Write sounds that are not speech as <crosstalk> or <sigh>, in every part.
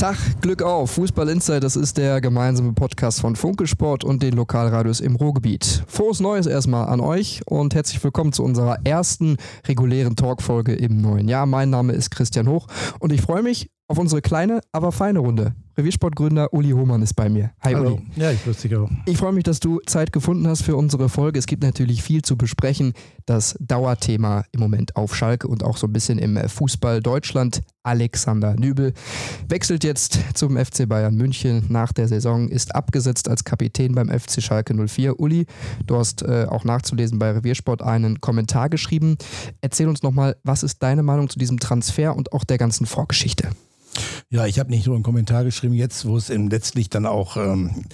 Tag, Glück auf. Fußball Insight, das ist der gemeinsame Podcast von Funke Sport und den Lokalradios im Ruhrgebiet. Frohes Neues erstmal an euch und herzlich willkommen zu unserer ersten regulären Talkfolge im neuen Jahr. Mein Name ist Christian Hoch und ich freue mich auf unsere kleine, aber feine Runde. Reviersportgründer Uli Hohmann ist bei mir. Hi Hallo. Uli. Ja, ich grüße dich auch. Ich freue mich, dass du Zeit gefunden hast für unsere Folge. Es gibt natürlich viel zu besprechen. Das Dauerthema im Moment auf Schalke und auch so ein bisschen im Fußball Deutschland. Alexander Nübel wechselt jetzt zum FC Bayern München nach der Saison, ist abgesetzt als Kapitän beim FC Schalke 04. Uli, du hast äh, auch nachzulesen bei Reviersport einen Kommentar geschrieben. Erzähl uns nochmal, was ist deine Meinung zu diesem Transfer und auch der ganzen Vorgeschichte? Ja, ich habe nicht nur einen Kommentar geschrieben, jetzt, wo es letztlich dann auch ähm,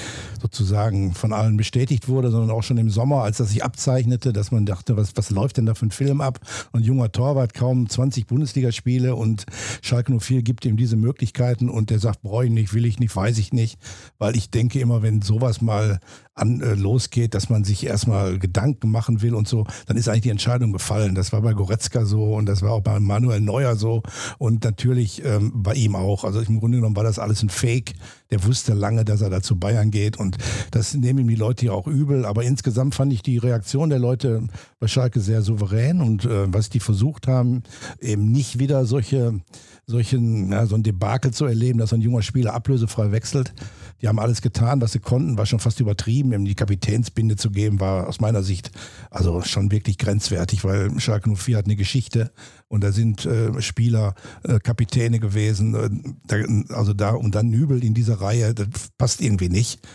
sozusagen von allen bestätigt wurde, sondern auch schon im Sommer, als das sich abzeichnete, dass man dachte, was, was läuft denn da für ein Film ab? Und junger Torwart, kaum 20 Bundesligaspiele und Schalke 04 gibt ihm diese Möglichkeiten und der sagt, brauche ich nicht, will ich nicht, weiß ich nicht, weil ich denke immer, wenn sowas mal an, äh, losgeht, dass man sich erstmal Gedanken machen will und so, dann ist eigentlich die Entscheidung gefallen. Das war bei Goretzka so und das war auch bei Manuel Neuer so und natürlich ähm, bei ihm auch. Also im Grunde genommen war das alles ein Fake. Der wusste lange, dass er da zu Bayern geht und das nehmen ihm die Leute ja auch übel. Aber insgesamt fand ich die Reaktion der Leute bei Schalke sehr souverän und äh, was die versucht haben, eben nicht wieder solche solchen, ja, so ein Debakel zu erleben, dass ein junger Spieler ablösefrei wechselt. Die haben alles getan, was sie konnten, war schon fast übertrieben. Ihm die Kapitänsbinde zu geben, war aus meiner Sicht also schon wirklich grenzwertig, weil Schalke 04 hat eine Geschichte und da sind äh, Spieler, äh, Kapitäne gewesen. Äh, da, also da und dann Nübel in dieser Reihe, das passt irgendwie nicht.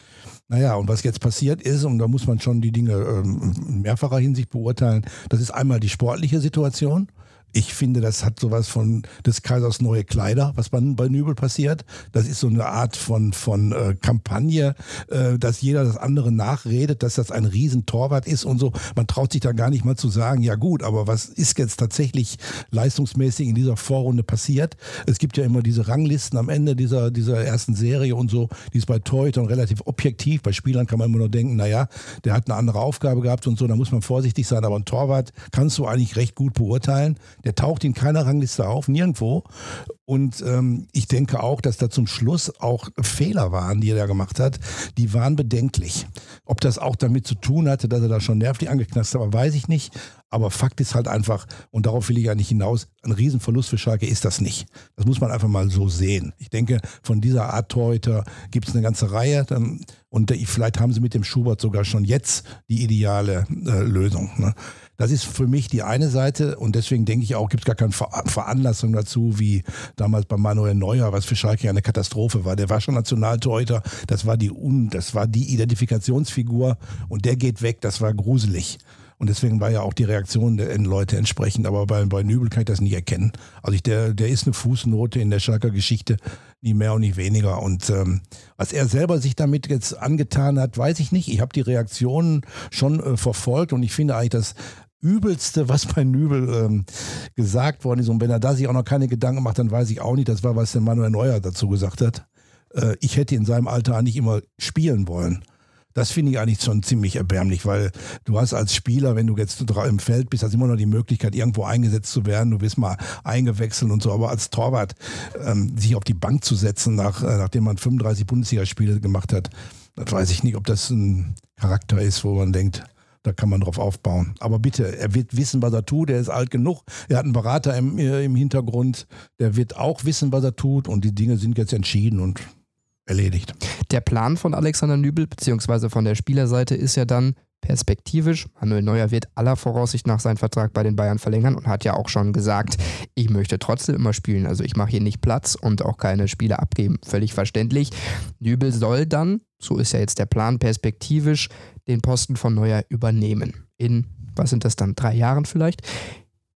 Naja, und was jetzt passiert ist, und da muss man schon die Dinge ähm, in mehrfacher Hinsicht beurteilen, das ist einmal die sportliche Situation. Ich finde, das hat sowas von des Kaisers neue Kleider, was bei, bei Nübel passiert. Das ist so eine Art von, von äh, Kampagne, äh, dass jeder das andere nachredet, dass das ein Riesentorwart ist und so. Man traut sich da gar nicht mal zu sagen, ja gut, aber was ist jetzt tatsächlich leistungsmäßig in dieser Vorrunde passiert? Es gibt ja immer diese Ranglisten am Ende dieser, dieser ersten Serie und so, die ist bei Torhütern relativ objektiv. Bei Spielern kann man immer nur denken, naja, der hat eine andere Aufgabe gehabt und so, da muss man vorsichtig sein, aber ein Torwart kannst du eigentlich recht gut beurteilen. Der taucht in keiner Rangliste auf, nirgendwo. Und ähm, ich denke auch, dass da zum Schluss auch Fehler waren, die er da gemacht hat. Die waren bedenklich. Ob das auch damit zu tun hatte, dass er da schon nervlich angeknast hat, weiß ich nicht. Aber Fakt ist halt einfach, und darauf will ich ja nicht hinaus, ein Riesenverlust für Schalke ist das nicht. Das muss man einfach mal so sehen. Ich denke, von dieser Art Torhüter gibt es eine ganze Reihe. Und vielleicht haben sie mit dem Schubert sogar schon jetzt die ideale äh, Lösung. Ne? Das ist für mich die eine Seite und deswegen denke ich auch, gibt es gar keine Veranlassung dazu, wie damals bei Manuel Neuer, was für Schalke eine Katastrophe war. Der war schon Nationaltorhüter, das war die, das war die Identifikationsfigur und der geht weg, das war gruselig. Und deswegen war ja auch die Reaktion der Leute entsprechend. Aber bei, bei Nübel kann ich das nicht erkennen. Also ich, der, der ist eine Fußnote in der Schalker Geschichte, nie mehr und nicht weniger. Und ähm, was er selber sich damit jetzt angetan hat, weiß ich nicht. Ich habe die Reaktionen schon äh, verfolgt und ich finde eigentlich, dass Übelste, was bei Nübel ähm, gesagt worden ist. Und wenn er da sich auch noch keine Gedanken macht, dann weiß ich auch nicht, das war, was der Manuel Neuer dazu gesagt hat. Äh, ich hätte in seinem Alter eigentlich immer spielen wollen. Das finde ich eigentlich schon ziemlich erbärmlich, weil du hast als Spieler, wenn du jetzt im Feld bist, hast immer noch die Möglichkeit, irgendwo eingesetzt zu werden. Du wirst mal eingewechselt und so. Aber als Torwart ähm, sich auf die Bank zu setzen, nach, äh, nachdem man 35 Bundesligaspiele gemacht hat, das weiß ich nicht, ob das ein Charakter ist, wo man denkt, da kann man drauf aufbauen. Aber bitte, er wird wissen, was er tut. Er ist alt genug. Er hat einen Berater im, äh, im Hintergrund. Der wird auch wissen, was er tut. Und die Dinge sind jetzt entschieden und erledigt. Der Plan von Alexander Nübel, beziehungsweise von der Spielerseite, ist ja dann, perspektivisch. Manuel Neuer wird aller Voraussicht nach seinen Vertrag bei den Bayern verlängern und hat ja auch schon gesagt, ich möchte trotzdem immer spielen. Also ich mache hier nicht Platz und auch keine Spiele abgeben. Völlig verständlich. Nübel soll dann, so ist ja jetzt der Plan, perspektivisch den Posten von Neuer übernehmen. In, was sind das dann, drei Jahren vielleicht?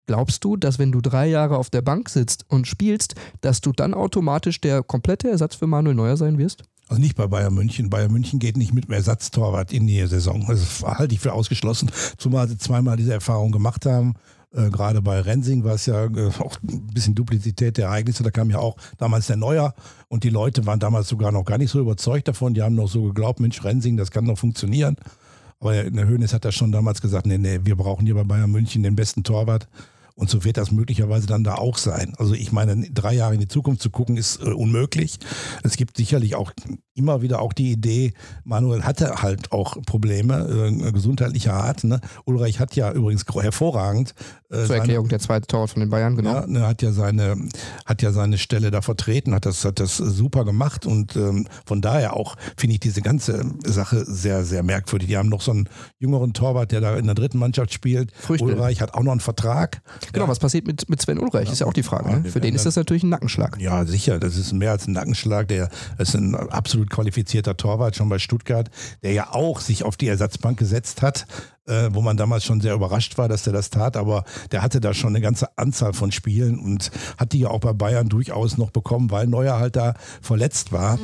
Glaubst du, dass wenn du drei Jahre auf der Bank sitzt und spielst, dass du dann automatisch der komplette Ersatz für Manuel Neuer sein wirst? Also nicht bei Bayern München. Bayern München geht nicht mit einem Ersatztorwart in die Saison. Das halte ich für ausgeschlossen, zumal sie zweimal diese Erfahrung gemacht haben. Äh, Gerade bei Rensing war es ja äh, auch ein bisschen Duplizität der Ereignisse. Da kam ja auch damals der Neuer und die Leute waren damals sogar noch gar nicht so überzeugt davon. Die haben noch so geglaubt, Mensch, Rensing, das kann doch funktionieren. Aber der Hönes hat ja schon damals gesagt, nee, nee, wir brauchen hier bei Bayern München den besten Torwart. Und so wird das möglicherweise dann da auch sein. Also ich meine, drei Jahre in die Zukunft zu gucken, ist äh, unmöglich. Es gibt sicherlich auch immer wieder auch die Idee, Manuel hatte halt auch Probleme äh, gesundheitlicher Art. Ne? Ulreich hat ja übrigens hervorragend. Äh, Zur Erklärung seine, der zweite Torwart von den Bayern, genau. Ja, ne, hat ja seine, hat ja seine Stelle da vertreten, hat das, hat das super gemacht und ähm, von daher auch finde ich diese ganze Sache sehr, sehr merkwürdig. Die haben noch so einen jüngeren Torwart, der da in der dritten Mannschaft spielt. Früchte. Ulreich hat auch noch einen Vertrag. Genau, ja. was passiert mit, mit Sven Ulreich, ja. ist ja auch die Frage. Ne? Für den ist das natürlich ein Nackenschlag. Ja, sicher, das ist mehr als ein Nackenschlag. Der ist ein absolut qualifizierter Torwart schon bei Stuttgart, der ja auch sich auf die Ersatzbank gesetzt hat, äh, wo man damals schon sehr überrascht war, dass der das tat, aber der hatte da schon eine ganze Anzahl von Spielen und hat die ja auch bei Bayern durchaus noch bekommen, weil Neuer halt da verletzt war.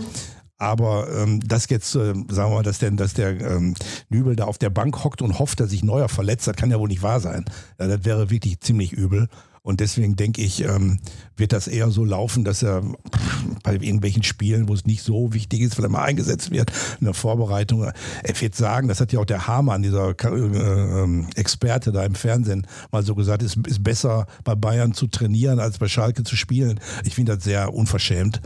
Aber ähm, das jetzt, äh, sagen wir mal, dass der, dass der ähm, Nübel da auf der Bank hockt und hofft, dass sich Neuer verletzt, das kann ja wohl nicht wahr sein. Ja, das wäre wirklich ziemlich übel. Und deswegen denke ich, ähm, wird das eher so laufen, dass er bei irgendwelchen Spielen, wo es nicht so wichtig ist, vielleicht mal eingesetzt wird, in der Vorbereitung. Er wird sagen, das hat ja auch der Hamann, dieser äh, ähm, Experte da im Fernsehen, mal so gesagt, es ist besser bei Bayern zu trainieren, als bei Schalke zu spielen. Ich finde das sehr unverschämt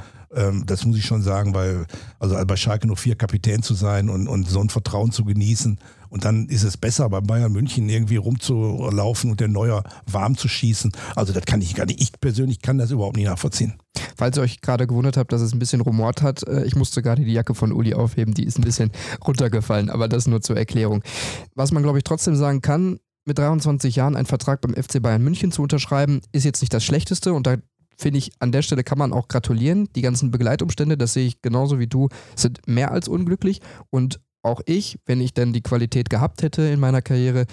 das muss ich schon sagen, weil also bei Schalke nur vier Kapitän zu sein und, und so ein Vertrauen zu genießen und dann ist es besser, bei Bayern München irgendwie rumzulaufen und den Neuer warm zu schießen. Also das kann ich gar nicht. Ich persönlich kann das überhaupt nicht nachvollziehen. Falls ihr euch gerade gewundert habt, dass es ein bisschen rumort hat, äh, ich musste gerade die Jacke von Uli aufheben, die ist ein bisschen <laughs> runtergefallen, aber das nur zur Erklärung. Was man, glaube ich, trotzdem sagen kann, mit 23 Jahren einen Vertrag beim FC Bayern München zu unterschreiben, ist jetzt nicht das Schlechteste und da finde ich, an der Stelle kann man auch gratulieren. Die ganzen Begleitumstände, das sehe ich genauso wie du, sind mehr als unglücklich und auch ich, wenn ich denn die Qualität gehabt hätte in meiner Karriere,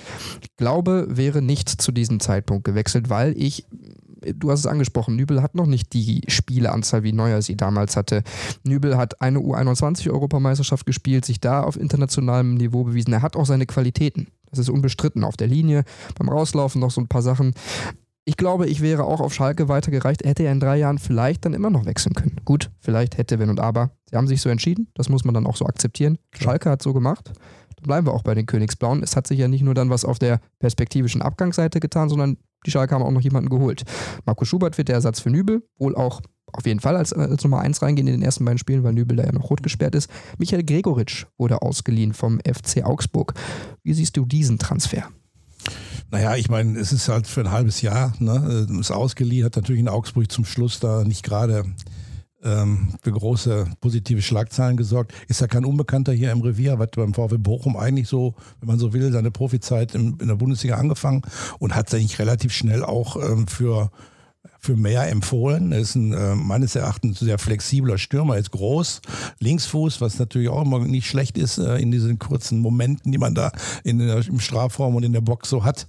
glaube, wäre nicht zu diesem Zeitpunkt gewechselt, weil ich du hast es angesprochen, Nübel hat noch nicht die Spieleanzahl, wie Neuer sie damals hatte. Nübel hat eine U21-Europameisterschaft gespielt, sich da auf internationalem Niveau bewiesen. Er hat auch seine Qualitäten. Das ist unbestritten auf der Linie, beim Rauslaufen noch so ein paar Sachen. Ich glaube, ich wäre auch auf Schalke weitergereicht, hätte er in drei Jahren vielleicht dann immer noch wechseln können. Gut, vielleicht hätte, wenn und aber. Sie haben sich so entschieden, das muss man dann auch so akzeptieren. Klar. Schalke hat so gemacht. Dann bleiben wir auch bei den Königsblauen. Es hat sich ja nicht nur dann was auf der perspektivischen Abgangsseite getan, sondern die Schalke haben auch noch jemanden geholt. Marco Schubert wird der Ersatz für Nübel, wohl auch auf jeden Fall als, als Nummer 1 reingehen in den ersten beiden Spielen, weil Nübel da ja noch rot gesperrt ist. Michael Gregoritsch wurde ausgeliehen vom FC Augsburg. Wie siehst du diesen Transfer? Naja, ich meine, es ist halt für ein halbes Jahr, ne, ist ausgeliehen, hat natürlich in Augsburg zum Schluss da nicht gerade ähm, für große positive Schlagzeilen gesorgt. Ist ja kein Unbekannter hier im Revier, hat beim VW Bochum eigentlich so, wenn man so will, seine Profizeit in, in der Bundesliga angefangen und hat sich relativ schnell auch ähm, für für mehr empfohlen. Er ist ein äh, meines Erachtens sehr flexibler Stürmer, er ist groß, Linksfuß, was natürlich auch immer nicht schlecht ist äh, in diesen kurzen Momenten, die man da in, der, im Strafraum und in der Box so hat.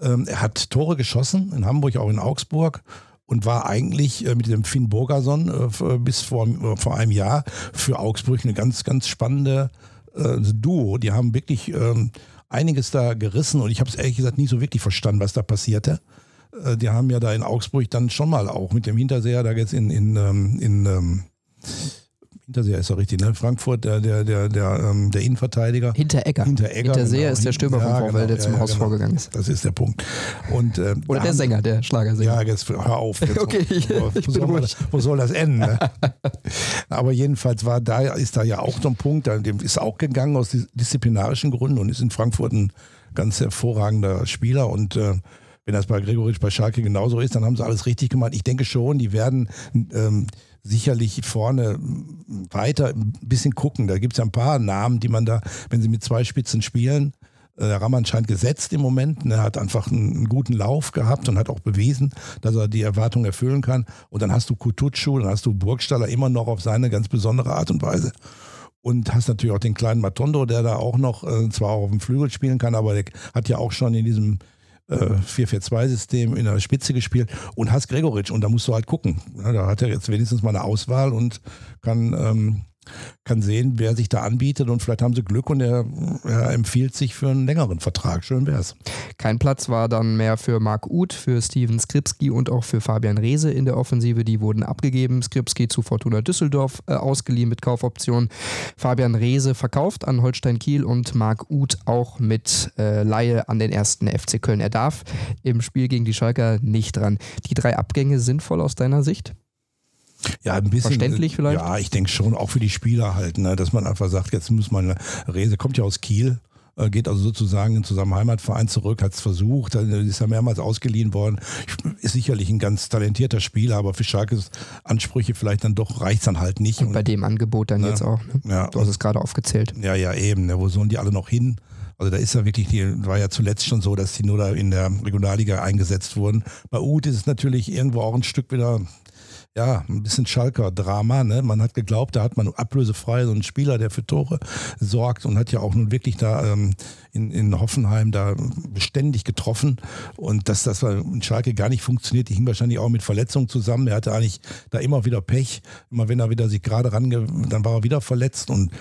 Ähm, er hat Tore geschossen, in Hamburg, auch in Augsburg und war eigentlich äh, mit dem Finn Burgerson äh, bis vor, äh, vor einem Jahr für Augsburg eine ganz, ganz spannende äh, Duo. Die haben wirklich ähm, einiges da gerissen und ich habe es ehrlich gesagt nie so wirklich verstanden, was da passierte. Äh, die haben ja da in Augsburg dann schon mal auch mit dem Hinterseher da jetzt in, in, ähm, in, ähm, Hinterseher ist doch richtig, ne? Frankfurt, der, der, der, der, ähm, der Innenverteidiger. Hinteregger. Hinteregger. Hinterseher genau. ist der Stürmer ja, vom VfL, genau, der zum ja, Haus genau. vorgegangen ist. Das ist der Punkt. Und, äh, Oder der Sänger, der Schlagersänger. Ja, jetzt hör auf. Jetzt <laughs> okay, wo, <laughs> wo, soll man, wo, soll das enden? Ne? <laughs> Aber jedenfalls war da, ist da ja auch so ein Punkt, dem ist auch gegangen aus disziplinarischen Gründen und ist in Frankfurt ein ganz hervorragender Spieler und äh, wenn das bei Gregoritsch bei Schalke genauso ist, dann haben sie alles richtig gemacht. Ich denke schon, die werden ähm, sicherlich vorne weiter ein bisschen gucken. Da gibt es ja ein paar Namen, die man da, wenn sie mit zwei Spitzen spielen, äh, der Raman scheint gesetzt im Moment. Er hat einfach einen, guten Lauf gehabt und hat auch bewiesen, dass er die Erwartungen erfüllen kann. Und dann hast du Kutucu, dann hast du Burgstaller immer noch auf seine ganz besondere Art und Weise. Und hast natürlich auch den kleinen Matondo, der da auch noch äh, zwar auch auf dem Flügel spielen kann, aber der hat ja auch schon in diesem äh, 4-4-2-System in der Spitze gespielt und hast Gregoritsch und da musst du halt gucken. Da hat er jetzt wenigstens mal eine Auswahl und kann ähm, kann sehen, wer sich da anbietet und vielleicht haben sie Glück und er, er empfiehlt sich für einen längeren Vertrag. Schön wär's. Kein Platz war dann mehr für Marc Uth, für Steven Skripski und auch für Fabian Reese in der Offensive. Die wurden abgegeben. Skripski zu Fortuna Düsseldorf äh, ausgeliehen mit Kaufoption. Fabian Reese verkauft an Holstein Kiel und Marc Uth auch mit äh, Laie an den ersten FC Köln. Er darf im Spiel gegen die Schalker nicht dran. Die drei Abgänge sinnvoll aus deiner Sicht? Ja, ein bisschen. Verständlich vielleicht? Ja, ich denke schon, auch für die Spieler halt, ne, dass man einfach sagt, jetzt muss man, Rese kommt ja aus Kiel, äh, geht also sozusagen zu seinem Heimatverein zurück, hat es versucht, ist ja mehrmals ausgeliehen worden, ist sicherlich ein ganz talentierter Spieler, aber für Schalkes Ansprüche vielleicht dann doch reicht es dann halt nicht. Und bei dem Angebot dann Ne? jetzt auch. Ne? Ja, Du hast es gerade aufgezählt. Ja, ja, eben. Ne? Wo sollen die alle noch hin? Also da ist ja wirklich, die war ja zuletzt schon so, dass die nur da in der Regionalliga eingesetzt wurden. Bei Uth ist es natürlich irgendwo auch ein Stück wieder, ja, ein bisschen Schalker-Drama. Ne? Man hat geglaubt, da hat man ablösefrei so einen Spieler, der für Tore sorgt und hat ja auch nun wirklich da ähm, in, in Hoffenheim da beständig getroffen. Und dass das in Schalke gar nicht funktioniert, die hing wahrscheinlich auch mit Verletzungen zusammen. Er hatte eigentlich da immer wieder Pech. Immer wenn er wieder sich gerade range, dann war er wieder verletzt und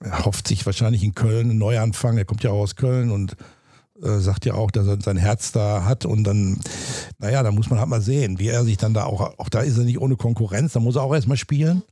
er hofft sich wahrscheinlich in Köln einen Neuanfang. Er kommt ja auch aus Köln und äh, sagt ja auch, dass er sein Herz da hat. Und dann, naja, da muss man halt mal sehen, wie er sich dann da auch, auch da ist er nicht ohne Konkurrenz, da muss er auch erstmal spielen.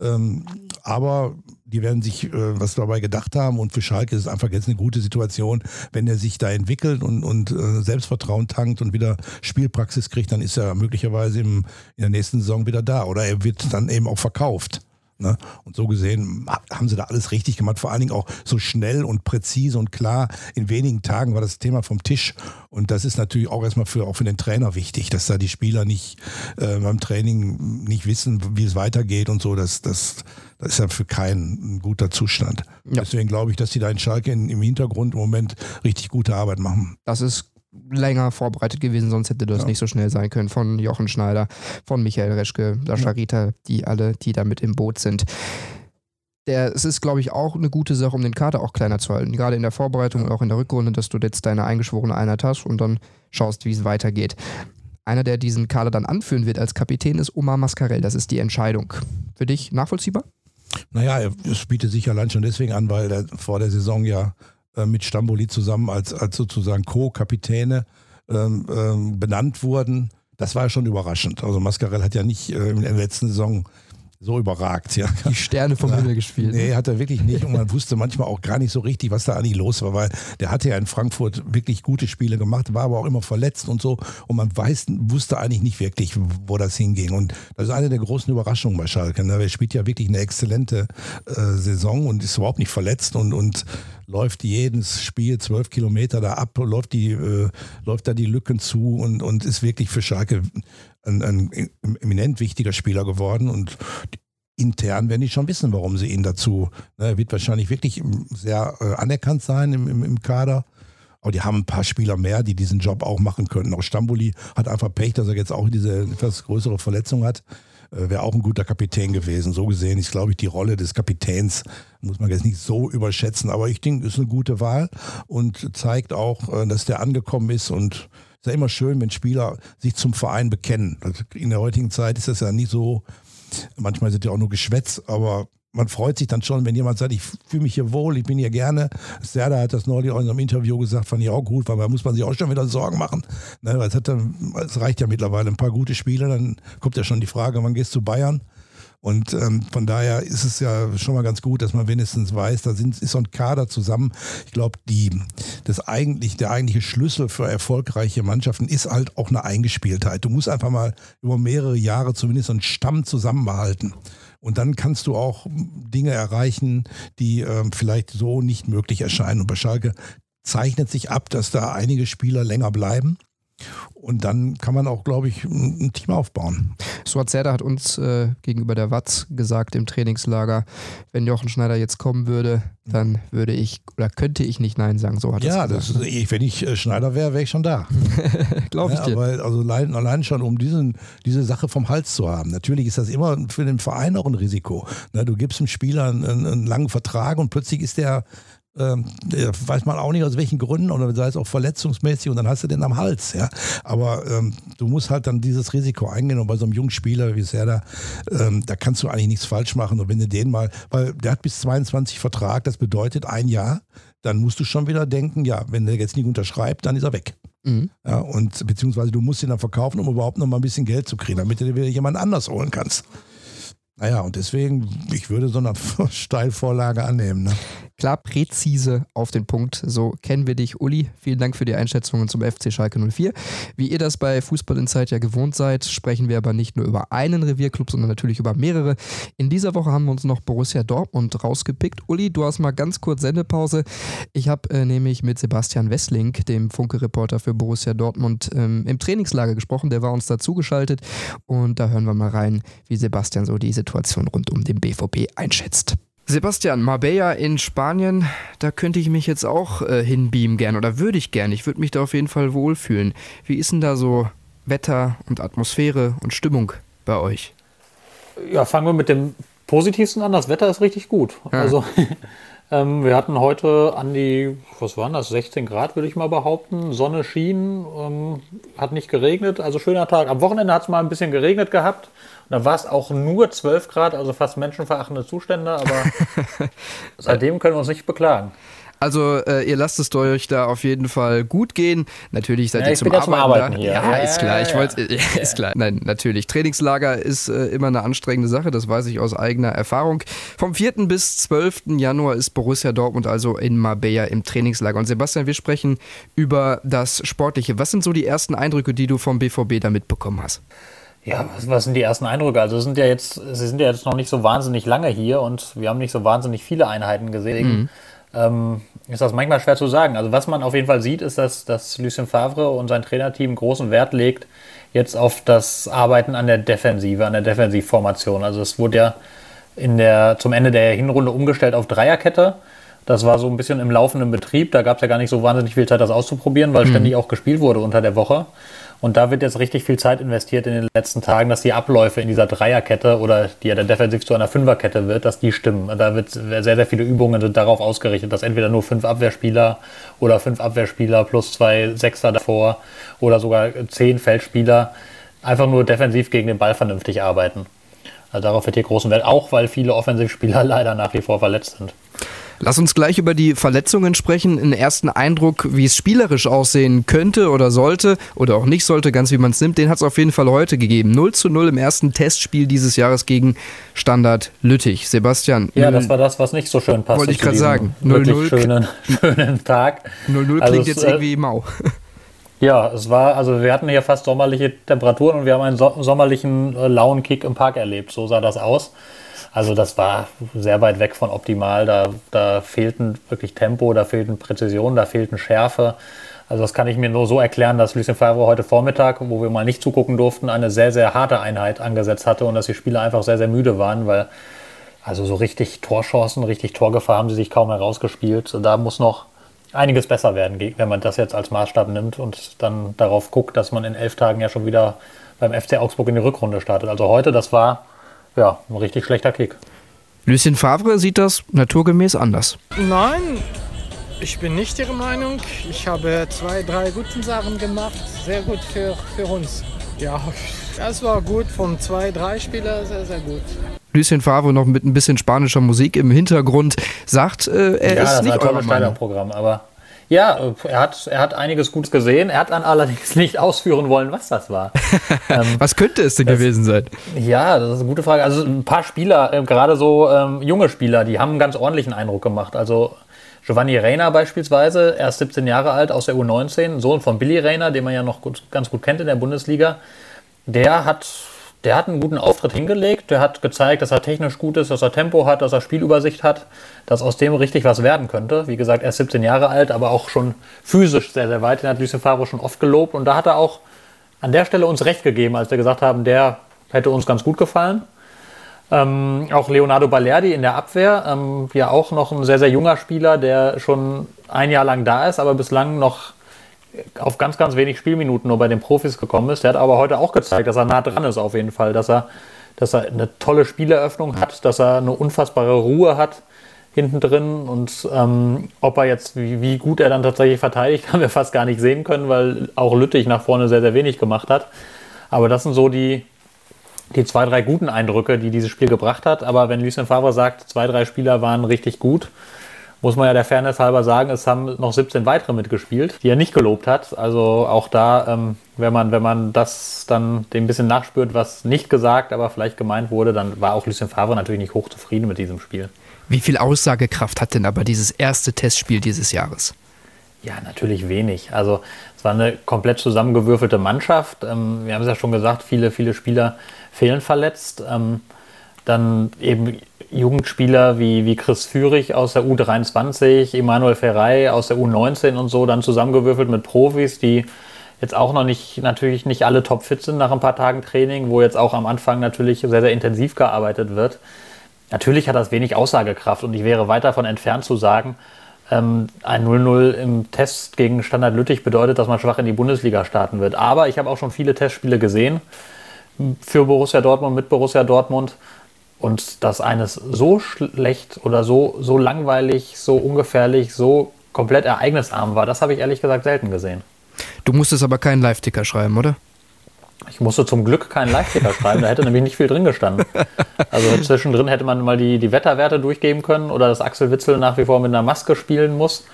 Ähm, aber die werden sich äh, was dabei gedacht haben und für Schalke ist es einfach jetzt eine gute Situation, wenn er sich da entwickelt und, und äh, Selbstvertrauen tankt und wieder Spielpraxis kriegt, dann ist er möglicherweise im, in der nächsten Saison wieder da oder er wird dann eben auch verkauft. Ne? Und so gesehen haben sie da alles richtig gemacht, vor allen Dingen auch so schnell und präzise und klar. In wenigen Tagen war das Thema vom Tisch. Und das ist natürlich auch erstmal für, auch für den Trainer wichtig, dass da die Spieler nicht äh, beim Training nicht wissen, wie es weitergeht und so. Das, das, das ist ja für keinen ein guter Zustand. Ja. Deswegen glaube ich, dass die da in Schalke in, im Hintergrund im Moment richtig gute Arbeit machen. Das ist länger vorbereitet gewesen, sonst hätte das Ja. nicht so schnell sein können. Von Jochen Schneider, von Michael Reschke, Sascha Rita, die alle, die da mit im Boot sind. Der, es ist, glaube ich, auch eine gute Sache, um den Kader auch kleiner zu halten. Gerade in der Vorbereitung und auch in der Rückrunde, dass du jetzt deine eingeschworene Einheit hast und dann schaust, wie es weitergeht. Einer, der diesen Kader dann anführen wird als Kapitän, ist Omar Mascarell. Das ist die Entscheidung. Für dich nachvollziehbar? Naja, er- es bietet sich allein schon deswegen an, weil er vor der Saison ja äh, mit Stamboli zusammen als, als sozusagen Co-Kapitäne ähm, ähm, benannt wurden. Das war ja schon überraschend. Also Mascarell hat ja nicht äh, in der letzten Saison so überragt. Ja. Die Sterne vom Ja. Himmel gespielt. ne? Nee, hat er wirklich nicht. Und man wusste manchmal auch gar nicht so richtig, was da eigentlich los war, weil der hatte ja in Frankfurt wirklich gute Spiele gemacht, war aber auch immer verletzt und so. Und man weiß, wusste eigentlich nicht wirklich, wo das hinging. Und das ist eine der großen Überraschungen bei Schalke. Ne? Er spielt ja wirklich eine exzellente äh, Saison und ist überhaupt nicht verletzt und, und läuft jedes Spiel zwölf Kilometer da ab, läuft, die, äh, läuft da die Lücken zu und, und ist wirklich für Schalke ein, ein eminent wichtiger Spieler geworden. Und intern werden die schon wissen, warum sie ihn dazu. Ne, wird wahrscheinlich wirklich sehr äh, anerkannt sein im, im, im Kader. Aber die haben ein paar Spieler mehr, die diesen Job auch machen können. Auch Stamboli hat einfach Pech, dass er jetzt auch diese etwas größere Verletzung hat. Äh, Wäre auch ein guter Kapitän gewesen. So gesehen ist, glaube ich, die Rolle des Kapitäns, muss man jetzt nicht so überschätzen. Aber ich denke, ist eine gute Wahl und zeigt auch, äh, dass der angekommen ist und ist ja immer schön, wenn Spieler sich zum Verein bekennen. Das- In der heutigen Zeit ist das ja nicht so, manchmal sind ja auch nur Geschwätz, aber man freut sich dann schon, wenn jemand sagt, ich fühle mich hier wohl, ich bin hier gerne. Serda hat das neulich auch in einem Interview gesagt, fand ich auch gut, weil da muss man sich auch schon wieder Sorgen machen. Ne, weil es, hat dann, es reicht ja mittlerweile ein paar gute Spiele, dann kommt ja schon die Frage, wann gehst du zu Bayern? Und ähm, von daher ist es ja schon mal ganz gut, dass man wenigstens weiß, da sind, ist so ein Kader zusammen. Ich glaube, eigentlich, der eigentliche Schlüssel für erfolgreiche Mannschaften ist halt auch eine Eingespieltheit. Du musst einfach mal über mehrere Jahre zumindest so einen Stamm zusammenbehalten. Und dann kannst du auch Dinge erreichen, die ähm, vielleicht so nicht möglich erscheinen. Und bei Schalke zeichnet sich ab, dass da einige Spieler länger bleiben. Und dann kann man auch, glaube ich, ein Team aufbauen. Suat Serdar hat uns äh, gegenüber der Watz gesagt im Trainingslager, wenn Jochen Schneider jetzt kommen würde, dann würde ich oder könnte ich nicht Nein sagen. So hat er Ja, das ich, wenn ich äh, Schneider wäre, wäre ich schon da. <laughs> glaube ich Ja, dir. aber also allein, allein schon, um diesen, diese Sache vom Hals zu haben. Natürlich ist das immer für den Verein auch ein Risiko. Ne, du gibst einem Spieler einen, einen langen Vertrag und plötzlich ist der Ähm, weiß man auch nicht aus welchen Gründen oder sei es auch verletzungsmäßig und dann hast du den am Hals. Ja. Aber ähm, du musst halt dann dieses Risiko eingehen und bei so einem jungen Spieler wie Serda, ähm, da kannst du eigentlich nichts falsch machen. Und wenn du den mal, weil der hat bis 22 Vertrag, das bedeutet ein Jahr, dann musst du schon wieder denken, ja, wenn der jetzt nicht unterschreibt, dann ist er weg. Mhm. Ja, und beziehungsweise du musst ihn dann verkaufen, um überhaupt noch mal ein bisschen Geld zu kriegen, damit du dir wieder jemand anders holen kannst. Naja, und deswegen, ich würde so eine <laughs> Steilvorlage annehmen. Ne? Klar, präzise auf den Punkt. So kennen wir dich, Uli. Vielen Dank für die Einschätzungen zum FC Schalke 04. Wie ihr das bei Fußball in Zeit ja gewohnt seid, sprechen wir aber nicht nur über einen Revierclub, sondern natürlich über mehrere. In dieser Woche haben wir uns noch Borussia Dortmund rausgepickt. Uli, du hast mal ganz kurz Sendepause. Ich habe äh, nämlich mit Sebastian Wessling, dem Funke-Reporter für Borussia Dortmund, ähm, im Trainingslager gesprochen. Der war uns dazugeschaltet. Und da hören wir mal rein, wie Sebastian so die Situation rund um den BVB einschätzt. Sebastian, Marbella in Spanien, da könnte ich mich jetzt auch äh, hinbeamen gern oder würde ich gern. Ich würde mich da auf jeden Fall wohlfühlen. Wie ist denn da so Wetter und Atmosphäre und Stimmung bei euch? Ja, fangen wir mit dem Positivsten an. Das Wetter ist richtig gut. Ja. Also <laughs> ähm, wir hatten heute an die, was waren das, 16 Grad würde ich mal behaupten. Sonne schien, ähm, hat nicht geregnet. Also schöner Tag. Am Wochenende hat es mal ein bisschen geregnet gehabt. Da war es auch nur 12 Grad, also fast menschenverachtende Zustände, aber <laughs> seitdem können wir uns nicht beklagen. Also äh, ihr lasst es euch da auf jeden Fall gut gehen. Natürlich seid ja, ihr zum Arbeiten, zum Arbeiten da. Hier. Ja, ja, ist klar. Ich wollte, ja, <laughs> ist klar. Nein, natürlich. Trainingslager ist äh, immer eine anstrengende Sache. Das weiß ich aus eigener Erfahrung. Vom 4. bis 12. Januar ist Borussia Dortmund also in Marbella im Trainingslager. Und Sebastian, wir sprechen über das Sportliche. Was sind so die ersten Eindrücke, die du vom BVB da mitbekommen hast? Ja, was, was, sind die ersten Eindrücke? Also sind ja jetzt, sie sind ja jetzt noch nicht so wahnsinnig lange hier und wir haben nicht so wahnsinnig viele Einheiten gesehen. Mhm. Ähm, ist das manchmal schwer zu sagen. Also was man auf jeden Fall sieht, ist, dass, dass Lucien Favre und sein Trainerteam großen Wert legt jetzt auf das Arbeiten an der Defensive, an der Defensivformation. Also es wurde ja in der, zum Ende der Hinrunde umgestellt auf Dreierkette. Das war so ein bisschen im laufenden Betrieb. Da gab es ja gar nicht so wahnsinnig viel Zeit, das auszuprobieren, weil mhm. ständig auch gespielt wurde unter der Woche. Und da wird jetzt richtig viel Zeit investiert in den letzten Tagen, dass die Abläufe in dieser Dreierkette oder die ja der defensiv zu einer Fünferkette wird, dass die stimmen. Da wird sehr, sehr viele Übungen darauf ausgerichtet, dass entweder nur fünf Abwehrspieler oder fünf Abwehrspieler plus zwei Sechser davor oder sogar zehn Feldspieler einfach nur defensiv gegen den Ball vernünftig arbeiten. Also darauf wird hier großen Wert, auch weil viele Offensivspieler <laughs> leider nach wie vor verletzt sind. Lass uns gleich über die Verletzungen sprechen. Einen ersten Eindruck, wie es spielerisch aussehen könnte oder sollte oder auch nicht sollte, ganz wie man es nimmt, den hat es auf jeden Fall heute gegeben. 0 zu 0 im ersten Testspiel dieses Jahres gegen Standard Lüttich. Sebastian. Ja, das war das, was nicht so schön passt. Wollte ich gerade sagen. 0-0. Schönen, <laughs> schönen Tag. 0-0 also klingt jetzt äh, irgendwie mau. Ja, es war, also wir hatten hier fast sommerliche Temperaturen und wir haben einen so sommerlichen äh, lauen Kick im Park erlebt. So sah das aus. Also das war sehr weit weg von optimal. Da, da fehlten wirklich Tempo, da fehlten Präzision, da fehlten Schärfe. Also das kann ich mir nur so erklären, dass Lucien Favre heute Vormittag, wo wir mal nicht zugucken durften, eine sehr, sehr harte Einheit angesetzt hatte und dass die Spieler einfach sehr, sehr müde waren, weil also so richtig Torchancen, richtig Torgefahr haben sie sich kaum herausgespielt. Da muss noch einiges besser werden, wenn man das jetzt als Maßstab nimmt und dann darauf guckt, dass man in elf Tagen ja schon wieder beim FC Augsburg in die Rückrunde startet. Also heute, das war ja, ein richtig schlechter Kick. Lucien Favre sieht das naturgemäß anders. Nein, ich bin nicht Ihrer Meinung. Ich habe zwei, drei gute Sachen gemacht. Sehr gut für, für uns. Ja, <laughs> das war gut von zwei, drei Spielern. Sehr, sehr gut. Lucien Favre noch mit ein bisschen spanischer Musik im Hintergrund sagt, äh, er ja, ist das nicht war ein tolles Programm, aber ja, er hat, er hat einiges Gutes gesehen. Er hat dann allerdings <laughs> nicht ausführen wollen, was das war. <laughs> ähm, was könnte es denn das, gewesen sein? Ja, das ist eine gute Frage. Also ein paar Spieler, äh, gerade so ähm, junge Spieler, die haben einen ganz ordentlichen Eindruck gemacht. Also Giovanni Reina beispielsweise, erst 17 Jahre alt aus der U19, Sohn von Billy Reina, den man ja noch gut, ganz gut kennt in der Bundesliga. Der hat der hat einen guten Auftritt hingelegt. Der hat gezeigt, dass er technisch gut ist, dass er Tempo hat, dass er Spielübersicht hat, dass aus dem richtig was werden könnte. Wie gesagt, er ist 17 Jahre alt, aber auch schon physisch sehr, sehr weit. Den hat Lucien Favre schon oft gelobt. Und da hat er auch an der Stelle uns recht gegeben, als wir gesagt haben, der hätte uns ganz gut gefallen. Ähm, auch Leonardo Balerdi in der Abwehr, ähm, ja auch noch ein sehr, sehr junger Spieler, der schon ein Jahr lang da ist, aber bislang noch auf ganz, ganz wenig Spielminuten nur bei den Profis gekommen ist. Der hat aber heute auch gezeigt, dass er nah dran ist auf jeden Fall, dass er, dass er eine tolle Spieleröffnung hat, dass er eine unfassbare Ruhe hat. hinten drin und ähm, ob er jetzt, wie, wie, gut er dann tatsächlich verteidigt, <laughs> haben wir fast gar nicht sehen können, weil auch Lüttich nach vorne sehr, sehr wenig gemacht hat. Aber das sind so die, die zwei, drei guten Eindrücke, die dieses Spiel gebracht hat. Aber wenn Lucien Favre sagt, zwei, drei Spieler waren richtig gut, muss man ja der Fairness halber sagen, es haben noch 17 weitere mitgespielt, die er nicht gelobt hat. Also auch da, ähm, wenn, man, wenn man das dann dem ein bisschen nachspürt, was nicht gesagt, aber vielleicht gemeint wurde, dann war auch Lucien Favre natürlich nicht hochzufrieden mit diesem Spiel. Wie viel Aussagekraft hat denn aber dieses erste Testspiel dieses Jahres? Ja, natürlich wenig. Also es war eine komplett zusammengewürfelte Mannschaft. Ähm, wir haben es ja schon gesagt, viele, viele Spieler fehlen verletzt. Ähm, dann eben Jugendspieler wie, wie Chris Führig aus der U23, Emanuel Ferrei aus der U19 und so, dann zusammengewürfelt mit Profis, die jetzt auch noch nicht, natürlich nicht alle topfit sind nach ein paar Tagen Training, wo jetzt auch am Anfang natürlich sehr, sehr intensiv gearbeitet wird. Natürlich hat das wenig Aussagekraft und ich wäre weit davon entfernt zu sagen, ähm, ein 0-0 im Test gegen Standard Lüttich bedeutet, dass man schwach in die Bundesliga starten wird. Aber ich habe auch schon viele Testspiele gesehen für Borussia Dortmund, mit Borussia Dortmund. Und dass eines so schlecht oder so, so langweilig, so ungefährlich, so komplett ereignisarm war, das habe ich ehrlich gesagt selten gesehen. Du musstest aber keinen Live-Ticker schreiben, oder? Ich musste zum Glück keinen Live-Ticker <laughs> schreiben, da hätte nämlich nicht viel drin gestanden. Also zwischendrin hätte man mal die, die Wetterwerte durchgeben können oder dass Axel Witzel nach wie vor mit einer Maske spielen muss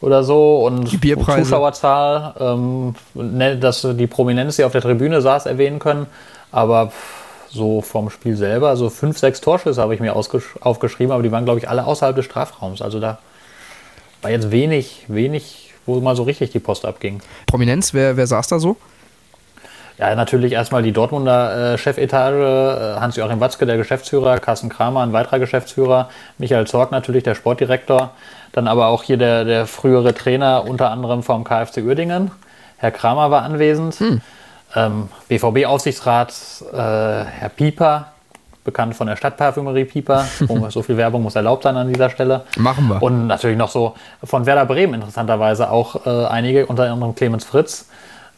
oder so und die Bierpreise. Zuschauerzahl, ähm, ne, dass die Prominenz, die auf der Tribüne saß, erwähnen können. Aber so vom Spiel selber. Also fünf, sechs Torschüsse habe ich mir aufgeschrieben, aber die waren, glaube ich, alle außerhalb des Strafraums. Also da war jetzt wenig, wenig, wo mal so richtig die Post abging. Prominenz, wer, wer saß da so? Ja, natürlich erstmal die Dortmunder äh, Chefetage, äh, Hans-Joachim Watzke, der Geschäftsführer, Carsten Kramer, ein weiterer Geschäftsführer, Michael Zorg natürlich, der Sportdirektor, dann aber auch hier der, der frühere Trainer, unter anderem vom KfC Uerdingen. Herr Kramer war anwesend. Hm. Ähm, BVB-Aufsichtsrat äh, Herr Pieper, bekannt von der Stadtparfümerie Pieper. <laughs> so viel Werbung muss erlaubt sein an dieser Stelle. Machen wir. Und natürlich noch so von Werder Bremen interessanterweise auch äh, einige, unter anderem Clemens Fritz,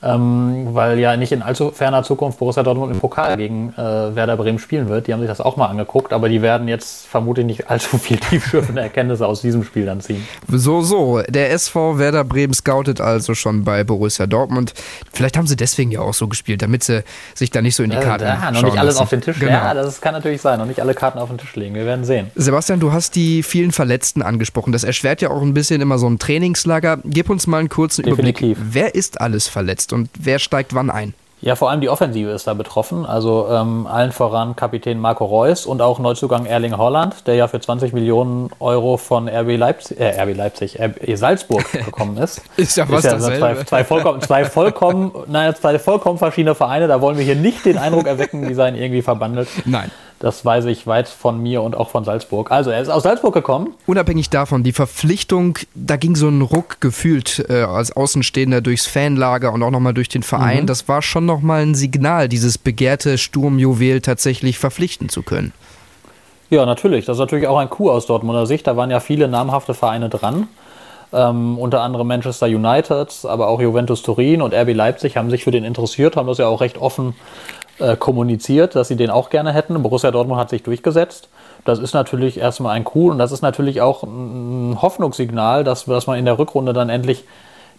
ähm, weil ja nicht in allzu ferner Zukunft Borussia Dortmund im Pokal gegen äh, Werder Bremen spielen wird. Die haben sich das auch mal angeguckt, aber die werden jetzt vermutlich nicht <laughs> allzu viel tiefschürfende Erkenntnisse aus diesem Spiel dann ziehen. So, so. Der SV Werder Bremen scoutet also schon bei Borussia Dortmund. Vielleicht haben sie deswegen ja auch so gespielt, damit sie sich da nicht so in die Karten äh, Ja, noch nicht alles lassen. auf den Tisch. Genau. Ja, das kann natürlich sein. Noch nicht alle Karten auf den Tisch legen. Wir werden sehen. Sebastian, du hast die vielen Verletzten angesprochen. Das erschwert ja auch ein bisschen immer so ein Trainingslager. Gib uns mal einen kurzen Definitiv. Überblick. Wer ist alles verletzt und wer steigt wann ein? Ja, vor allem die Offensive ist da betroffen. Also ähm, allen voran Kapitän Marco Reus und auch Neuzugang Erling Holland, der ja für 20 Millionen Euro von RB Leipzig, äh, RB Leipzig, RB Salzburg <laughs> gekommen ist. ist ja was ist ja zwei, zwei, vollkommen, zwei vollkommen, <laughs> naja, zwei vollkommen verschiedene Vereine. Da wollen wir hier nicht den Eindruck erwecken, die seien irgendwie verbandelt. Nein. Das weiß ich weit von mir und auch von Salzburg. Also er ist aus Salzburg gekommen. Unabhängig davon, die Verpflichtung, da ging so ein Ruck gefühlt äh, als Außenstehender durchs Fanlager und auch nochmal durch den Verein. Mhm. Das war schon nochmal ein Signal, dieses begehrte Sturmjuwel tatsächlich verpflichten zu können. Ja, natürlich. Das ist natürlich auch ein Coup aus Dortmunder Sicht. Da waren ja viele namhafte Vereine dran. Ähm, unter anderem Manchester United, aber auch Juventus Turin und RB Leipzig haben sich für den interessiert, haben das ja auch recht offen äh, kommuniziert, dass sie den auch gerne hätten. Borussia Dortmund hat sich durchgesetzt. Das ist natürlich erstmal ein Cool und das ist natürlich auch ein Hoffnungssignal, dass, dass man in der Rückrunde dann endlich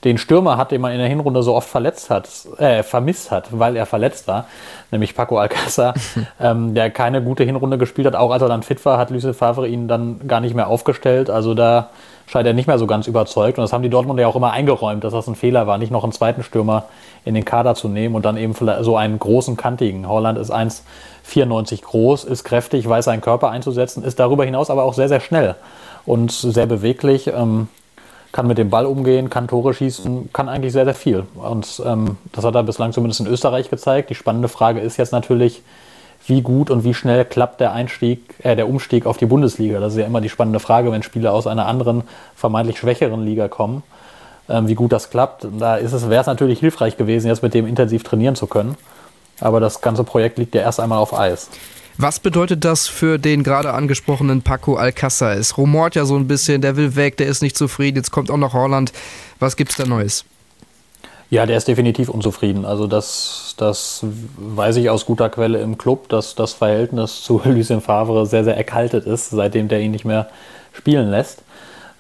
den Stürmer hat, den man in der Hinrunde so oft verletzt hat, äh, vermisst hat, weil er verletzt war, nämlich Paco Alcázar, <laughs> ähm, der keine gute Hinrunde gespielt hat. Auch als er dann fit war, hat Lucien Favre ihn dann gar nicht mehr aufgestellt. Also da scheint er nicht mehr so ganz überzeugt. Und das haben die Dortmunder ja auch immer eingeräumt, dass das ein Fehler war, nicht noch einen zweiten Stürmer in den Kader zu nehmen und dann eben so einen großen, kantigen. Holland ist 1,94 groß, ist kräftig, weiß seinen Körper einzusetzen, ist darüber hinaus aber auch sehr, sehr schnell und sehr beweglich. Ähm, kann mit dem Ball umgehen, kann Tore schießen, kann eigentlich sehr, sehr viel. Und ähm, das hat er bislang zumindest in Österreich gezeigt. Die spannende Frage ist jetzt natürlich, wie gut und wie schnell klappt der Einstieg, äh, der Umstieg auf die Bundesliga? Das ist ja immer die spannende Frage, wenn Spieler aus einer anderen, vermeintlich schwächeren Liga kommen, ähm, wie gut das klappt. Da ist es, wäre es natürlich hilfreich gewesen, jetzt mit dem intensiv trainieren zu können. Aber das ganze Projekt liegt ja erst einmal auf Eis. Was bedeutet das für den gerade angesprochenen Paco Alcázar? Es rumort ja so ein bisschen, der will weg, der ist nicht zufrieden, jetzt kommt auch noch Holland. Was gibt's da Neues? Ja, der ist definitiv unzufrieden. Also das, das weiß ich aus guter Quelle im Club, dass das Verhältnis zu <laughs> Lucien Favre sehr, sehr erkaltet ist, seitdem der ihn nicht mehr spielen lässt.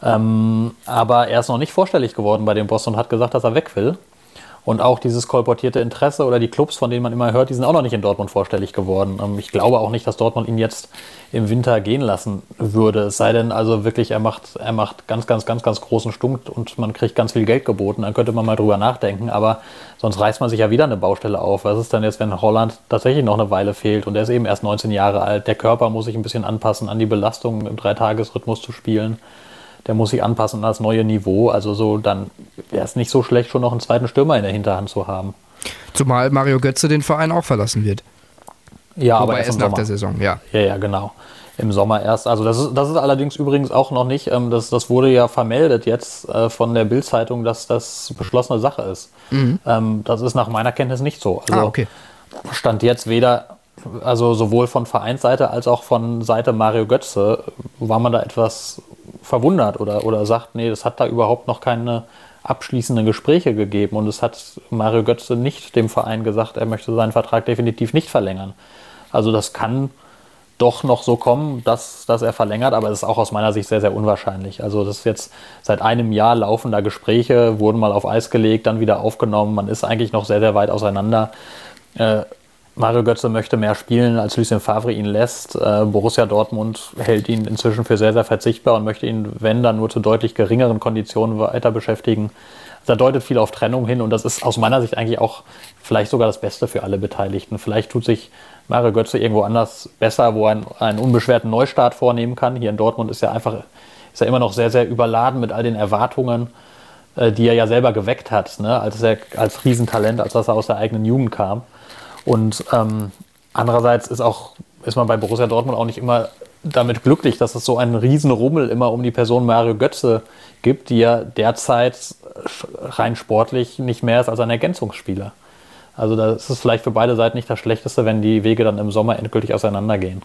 Ähm, aber er ist noch nicht vorstellig geworden bei dem Boss und hat gesagt, dass er weg will. Und auch dieses kolportierte Interesse oder die Clubs, von denen man immer hört, die sind auch noch nicht in Dortmund vorstellig geworden. Ähm, ich glaube auch nicht, dass Dortmund ihn jetzt im Winter gehen lassen würde. Es sei denn also wirklich, er macht, er macht ganz, ganz, ganz, ganz großen Stunk und man kriegt ganz viel Geld geboten. Dann könnte man mal drüber nachdenken. Aber sonst reißt man sich ja wieder eine Baustelle auf. Was ist denn jetzt, wenn Holland tatsächlich noch eine Weile fehlt und er ist eben erst 19 Jahre alt? Der Körper muss sich ein bisschen anpassen an die Belastung im Dreitagesrhythmus zu spielen der muss sich anpassen an das neue Niveau. Also so, dann wäre es nicht so schlecht, schon noch einen zweiten Stürmer in der Hinterhand zu haben. Zumal Mario Götze den Verein auch verlassen wird. Ja, Wobei aber erst erst nach Sommer. der Saison, ja. Ja, ja, genau. Im Sommer erst. Also das ist, das ist allerdings übrigens auch noch nicht, ähm, das, das wurde ja vermeldet jetzt äh, von der Bild-Zeitung, dass das beschlossene Sache ist. Ähm, das ist nach meiner Kenntnis nicht so. Also Mhm. Ah, okay. stand jetzt weder, also sowohl von Vereinsseite als auch von Seite Mario Götze, war man da etwas verwundert oder, oder sagt, nee, das hat da überhaupt noch keine abschließenden Gespräche gegeben und es hat Mario Götze nicht dem Verein gesagt, er möchte seinen Vertrag definitiv nicht verlängern. Also das kann doch noch so kommen, dass, dass er verlängert, aber es ist auch aus meiner Sicht sehr, sehr unwahrscheinlich. Also das ist jetzt seit einem Jahr laufender Gespräche, wurden mal auf Eis gelegt, dann wieder aufgenommen. Man ist eigentlich noch sehr, sehr weit auseinander. Äh, Mario Götze möchte mehr spielen, als Lucien Favre ihn lässt. Äh, Borussia Dortmund hält ihn inzwischen für sehr, sehr verzichtbar und möchte ihn, wenn, dann nur zu deutlich geringeren Konditionen weiter beschäftigen. Da deutet viel auf Trennung hin und das ist aus meiner Sicht eigentlich auch vielleicht sogar das Beste für alle Beteiligten. Vielleicht tut sich Mario Götze irgendwo anders besser, wo er einen, einen unbeschwerten Neustart vornehmen kann. Hier in Dortmund ist er einfach, ist er immer noch sehr, sehr überladen mit all den Erwartungen, äh, die er ja selber geweckt hat, ne? als er als Riesentalent, als dass er aus der eigenen Jugend kam. Und ähm, andererseits ist auch ist man bei Borussia Dortmund auch nicht immer damit glücklich, dass es so einen riesen Rummel immer um die Person Mario Götze gibt, die ja derzeit rein sportlich nicht mehr ist als ein Ergänzungsspieler. Also da ist vielleicht für beide Seiten nicht das Schlechteste, wenn die Wege dann im Sommer endgültig auseinandergehen.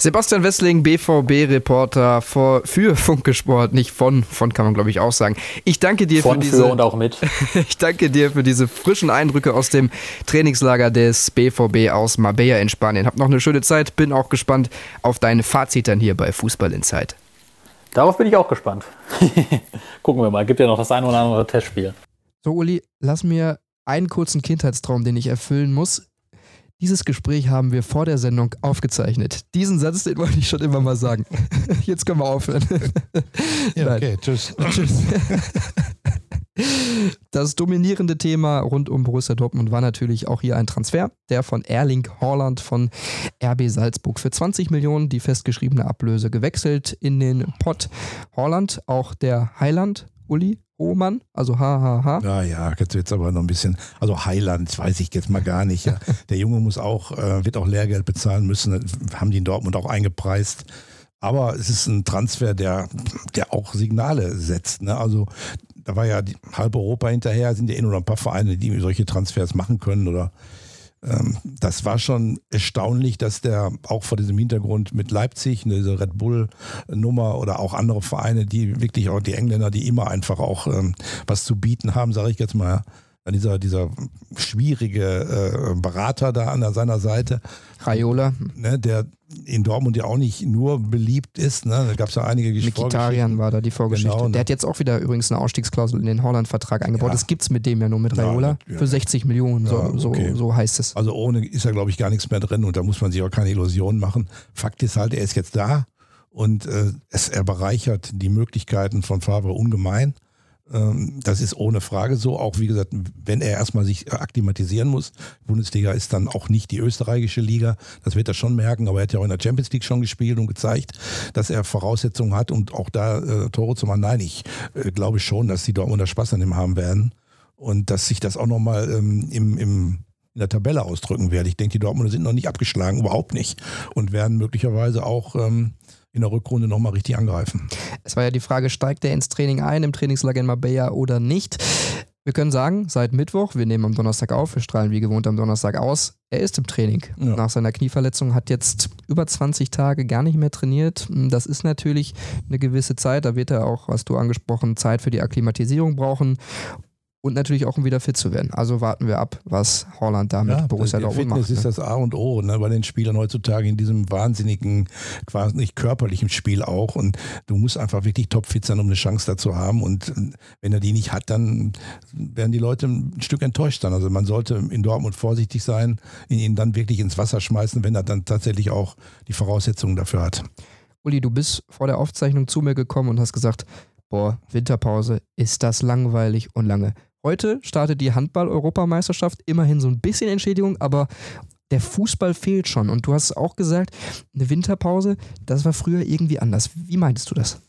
Sebastian Wessling, BVB-Reporter für, für Funke Sport, nicht von, von kann man glaube ich auch sagen. Ich danke dir Von, für diese, für und auch mit. <laughs> ich danke dir für diese frischen Eindrücke aus dem Trainingslager des BVB aus Marbella in Spanien. Hab noch eine schöne Zeit, bin auch gespannt auf deine Fazit dann hier bei Fußball in Zeit. Darauf bin ich auch gespannt. <laughs> Gucken wir mal, gibt ja noch das ein oder andere Testspiel. So, Uli, lass mir einen kurzen Kindheitstraum, den ich erfüllen muss. Dieses Gespräch haben wir vor der Sendung aufgezeichnet. Diesen Satz, den wollte ich schon immer mal sagen. <laughs> Jetzt können wir aufhören. Ja, okay, tschüss. Tschüss. Das dominierende Thema rund um Borussia Dortmund war natürlich auch hier ein Transfer, der von Erling Haaland von RB Salzburg für 20 Millionen die festgeschriebene Ablöse gewechselt in den Pott. Haaland, auch der Heiland, Uli Hohmann, also HHH. Ja, ja, jetzt wird's aber noch ein bisschen. Also Heiland, weiß ich jetzt mal gar nicht. Ja. <laughs> Der Junge muss auch, äh, wird auch Lehrgeld bezahlen müssen. Haben die in Dortmund auch eingepreist. Aber es ist ein Transfer, der, der auch Signale setzt. Ne? Also da war ja halb Europa hinterher, sind ja eh nur noch ein paar Vereine, die solche Transfers machen können oder das war schon erstaunlich, dass der auch vor diesem Hintergrund mit Leipzig, ne, diese Red Bull-Nummer oder auch andere Vereine, die wirklich auch die Engländer, die immer einfach auch ähm, was zu bieten haben, sage ich jetzt mal, dieser, dieser schwierige äh, Berater da an seiner Seite, Raiola, ne, der in Dortmund ja auch nicht nur beliebt ist. Ne? Da gab es ja einige Gesch- Mikitarian war da die Vorgeschichte. Genau, ne? der hat jetzt auch wieder übrigens eine Ausstiegsklausel in den Holland-Vertrag eingebaut. Ja. Das gibt's mit dem ja nur mit Ja, Raiola. ja. Für 60 Millionen, so, Ja, okay. so, so heißt es. Also ohne ist ja, glaube ich, gar nichts mehr drin und da muss man sich auch keine Illusionen machen. Fakt ist halt, er ist jetzt da und äh, es, er bereichert die Möglichkeiten von Favre ungemein. Ähm, das ist ohne Frage so. Auch wie gesagt, wenn er erstmal sich äh, akklimatisieren muss. Bundesliga ist dann auch nicht die österreichische Liga. Das wird er schon merken. Aber er hat ja auch in der Champions League schon gespielt und gezeigt, dass er Voraussetzungen hat und auch da äh, Tore zu machen. Nein, ich äh, glaube schon, dass die Dortmunder Spaß an ihm haben werden und dass sich das auch nochmal ähm, im, im in der Tabelle ausdrücken werde. Ich denke, die Dortmunder sind noch nicht abgeschlagen, überhaupt nicht. Und werden möglicherweise auch ähm, in der Rückrunde nochmal richtig angreifen. Es war ja die Frage, steigt er ins Training ein, im Trainingslager in Marbella oder nicht? Wir können sagen, seit Mittwoch, wir nehmen am Donnerstag auf, wir strahlen wie gewohnt am Donnerstag aus, er ist im Training. Ja. Nach seiner Knieverletzung hat jetzt über 20 Tage gar nicht mehr trainiert. Das ist natürlich eine gewisse Zeit, da wird er auch, hast du angesprochen, Zeit für die Akklimatisierung brauchen. Und natürlich auch um wieder fit zu werden. Also warten wir ab, was Holland da mit ja, Borussia Dortmund macht. Fitness ist ne? das A und O ne, bei den Spielern heutzutage in diesem wahnsinnigen, quasi nicht körperlichen Spiel auch. Und du musst einfach wirklich topfit sein, um eine Chance dazu haben. Und wenn er die nicht hat, dann werden die Leute ein Stück enttäuscht sein. Also man sollte in Dortmund vorsichtig sein, ihn dann wirklich ins Wasser schmeißen, wenn er dann tatsächlich auch die Voraussetzungen dafür hat. Uli, du bist vor der Aufzeichnung zu mir gekommen und hast gesagt, boah, Winterpause, ist das langweilig und lange. Heute startet die Handball-Europameisterschaft, immerhin so ein bisschen Entschädigung, aber der Fußball fehlt schon. Und du hast auch gesagt, eine Winterpause, das war früher irgendwie anders. Wie meintest du das?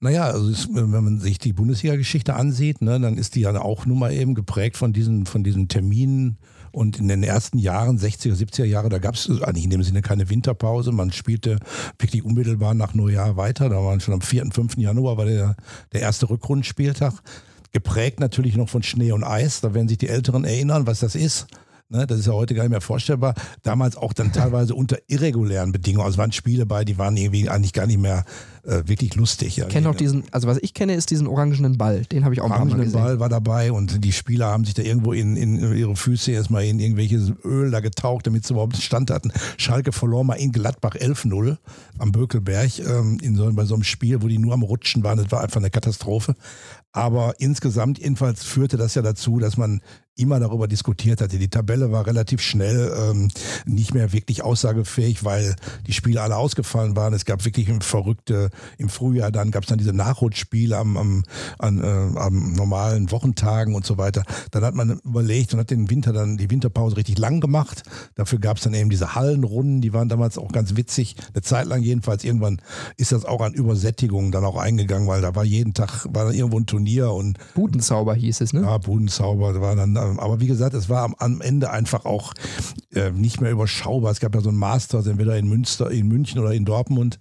Naja, also es, wenn man sich die Bundesliga-Geschichte ansieht, ne, dann ist die ja auch nun mal eben geprägt von diesen, von diesen Terminen. Und in den ersten Jahren, 60er, 70er Jahre, da gab es eigentlich in dem Sinne keine Winterpause. Man spielte wirklich unmittelbar nach Neujahr weiter. Da waren schon am 4. und 5. Januar war der, der erste Rückrundenspieltag geprägt natürlich noch von Schnee und Eis. Da werden sich die Älteren erinnern, was das ist. Ne, das ist ja heute gar nicht mehr vorstellbar. Damals auch dann teilweise unter irregulären Bedingungen. Also waren Spiele bei, die waren irgendwie eigentlich gar nicht mehr äh, wirklich lustig. Ich kenne noch diesen, also was ich kenne, ist diesen orangenen Ball. Den habe ich auch mal gesehen. Ball war dabei und die Spieler haben sich da irgendwo in, in ihre Füße erstmal in irgendwelches Öl da getaucht, damit sie überhaupt Stand hatten. Schalke verlor mal in Gladbach 11-0 am Bökelberg ähm, in so, bei so einem Spiel, wo die nur am Rutschen waren. Das war einfach eine Katastrophe. Aber insgesamt jedenfalls führte das ja dazu, dass man immer darüber diskutiert hatte. Die Tabelle war relativ schnell ähm, nicht mehr wirklich aussagefähig, weil die Spiele alle ausgefallen waren. Es gab wirklich verrückte, im Frühjahr dann gab es dann diese Nachrutschspiele am, am, an, äh, am normalen Wochentagen und so weiter. Dann hat man überlegt und hat den Winter dann, die Winterpause richtig lang gemacht. Dafür gab es dann eben diese Hallenrunden, die waren damals auch ganz witzig. Eine Zeit lang jedenfalls. Irgendwann ist das auch an Übersättigung dann auch eingegangen, weil da war jeden Tag, war da irgendwo ein Turnier und Budenzauber hieß es, ne? Ja, Budenzauber war dann aber wie gesagt, es war am, am Ende einfach auch äh, nicht mehr überschaubar. Es gab ja so ein Master, entweder in Münster, in München oder in Dortmund,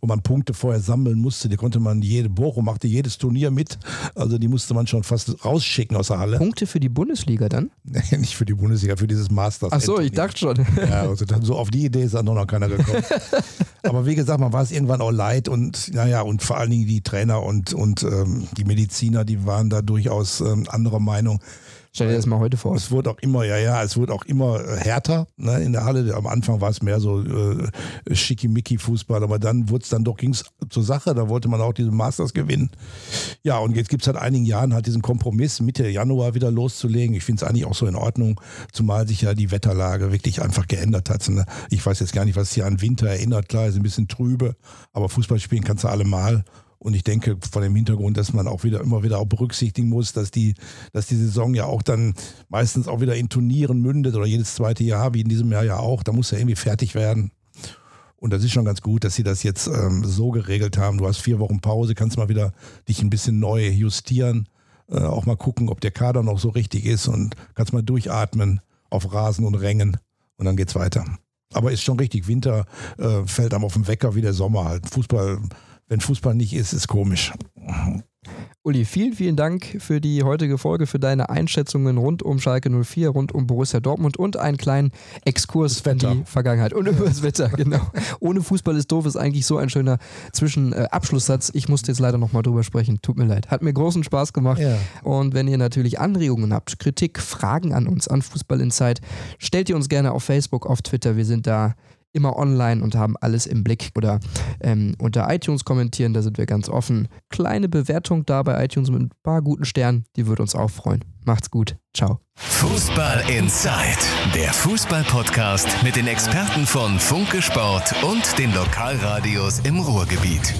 wo man Punkte vorher sammeln musste. Die konnte man jede, Bochum machte jedes Turnier mit. Also die musste man schon fast rausschicken aus der Halle. Punkte für die Bundesliga dann? Nicht für die Bundesliga, für dieses Masters. Ach so, ich dachte schon. Ja, also dann, so auf die Idee ist dann noch keiner gekommen. <laughs> Aber wie gesagt, man war es irgendwann auch leid und naja, und vor allen Dingen die Trainer und, und ähm, die Mediziner, die waren da durchaus ähm, anderer Meinung. Stell dir das mal heute vor. Es wurde auch immer, ja, ja, es wurde auch immer äh, härter ne, in der Halle. Am Anfang war es mehr so äh, schickimicki-Fußball, aber dann wurde es dann doch, ging es zur Sache. Da wollte man auch diesen Masters gewinnen. Ja, und jetzt gibt es seit einigen Jahren halt diesen Kompromiss, Mitte Januar wieder loszulegen. Ich finde es eigentlich auch so in Ordnung, zumal sich ja die Wetterlage wirklich einfach geändert hat. Ne? Ich weiß jetzt gar nicht, was hier an Winter erinnert. Klar, ist ein bisschen trübe, aber Fußball spielen kannst du alle mal. Und ich denke vor dem Hintergrund, dass man auch wieder immer wieder auch berücksichtigen muss, dass die, dass die Saison ja auch dann meistens auch wieder in Turnieren mündet oder jedes zweite Jahr, wie in diesem Jahr ja auch. Da muss ja irgendwie fertig werden. Und das ist schon ganz gut, dass sie das jetzt ähm, so geregelt haben. Du hast vier Wochen Pause, kannst mal wieder dich ein bisschen neu justieren, äh, auch mal gucken, ob der Kader noch so richtig ist und kannst mal durchatmen auf Rasen und Rängen und dann geht's weiter. Aber ist schon richtig, Winter äh, fällt einem auf den Wecker wie der Sommer halt. Fußball wenn Fußball nicht ist, ist komisch. Uli, vielen, vielen Dank für die heutige Folge, für deine Einschätzungen rund um Schalke 04, rund um Borussia Dortmund und einen kleinen Exkurs in die Vergangenheit. Und über das Wetter, <laughs> genau. Ohne Fußball ist doof ist eigentlich so ein schöner Zwischenabschlusssatz. ich musste jetzt leider nochmal drüber sprechen. Tut mir leid. Hat mir großen Spaß gemacht. Ja. Und wenn ihr natürlich Anregungen habt, Kritik, Fragen an uns, an Fußball Insight, stellt ihr uns gerne auf Facebook, auf Twitter. Wir sind da immer online und haben alles im Blick. Oder ähm, unter iTunes kommentieren, da sind wir ganz offen. Kleine Bewertung da bei iTunes mit ein paar guten Sternen, die würde uns auch freuen. Macht's gut. Ciao. Fußball Inside, der Fußball-Podcast mit den Experten von Funke Sport und den Lokalradios im Ruhrgebiet.